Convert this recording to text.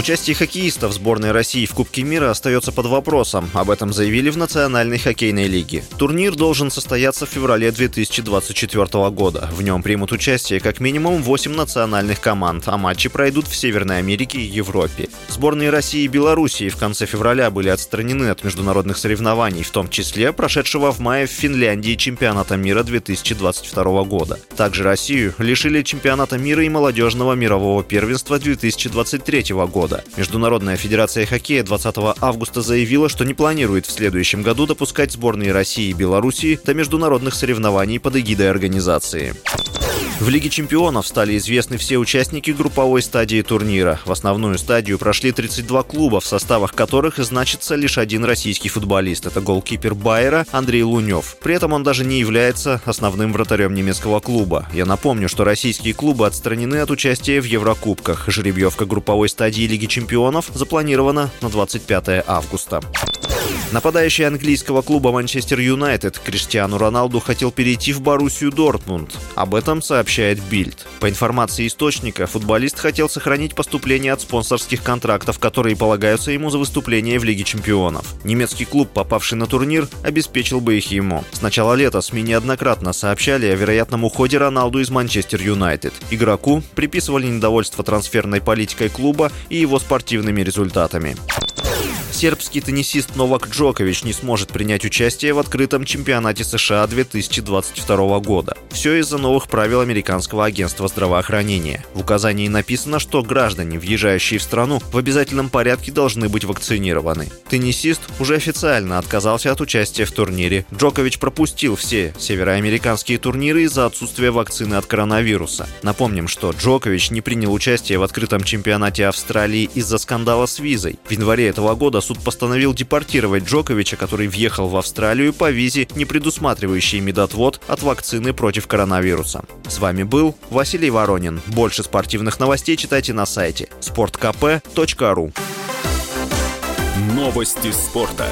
Участие хоккеистов сборной России в Кубке мира остается под вопросом. Об этом заявили в Национальной хоккейной лиге. Турнир должен состояться в феврале 2024 года. В нем примут участие как минимум 8 национальных команд, а матчи пройдут в Северной Америке и Европе. Сборные России и Белоруссии в конце февраля были отстранены от международных соревнований, в том числе прошедшего в мае в Финляндии чемпионата мира 2022 года. Также Россию лишили чемпионата мира и молодежного мирового первенства 2023 года года. Международная федерация хоккея 20 августа заявила, что не планирует в следующем году допускать сборные России и Белоруссии до международных соревнований под эгидой организации. В Лиге чемпионов стали известны все участники групповой стадии турнира. В основную стадию прошли 32 клуба, в составах которых значится лишь один российский футболист. Это голкипер Байера Андрей Лунев. При этом он даже не является основным вратарем немецкого клуба. Я напомню, что российские клубы отстранены от участия в Еврокубках. Жеребьевка групповой стадии Лиги чемпионов запланирована на 25 августа. Нападающий английского клуба Манчестер Юнайтед Криштиану Роналду хотел перейти в Боруссию Дортмунд. Об этом сообщает Бильд. По информации источника, футболист хотел сохранить поступление от спонсорских контрактов, которые полагаются ему за выступление в Лиге чемпионов. Немецкий клуб, попавший на турнир, обеспечил бы их ему. С начала лета СМИ неоднократно сообщали о вероятном уходе Роналду из Манчестер Юнайтед. Игроку приписывали недовольство трансферной политикой клуба и его спортивными результатами сербский теннисист Новак Джокович не сможет принять участие в открытом чемпионате США 2022 года. Все из-за новых правил Американского агентства здравоохранения. В указании написано, что граждане, въезжающие в страну, в обязательном порядке должны быть вакцинированы. Теннисист уже официально отказался от участия в турнире. Джокович пропустил все североамериканские турниры из-за отсутствия вакцины от коронавируса. Напомним, что Джокович не принял участие в открытом чемпионате Австралии из-за скандала с визой. В январе этого года суд постановил депортировать Джоковича, который въехал в Австралию по визе, не предусматривающей медотвод от вакцины против коронавируса. С вами был Василий Воронин. Больше спортивных новостей читайте на сайте sportkp.ru Новости спорта.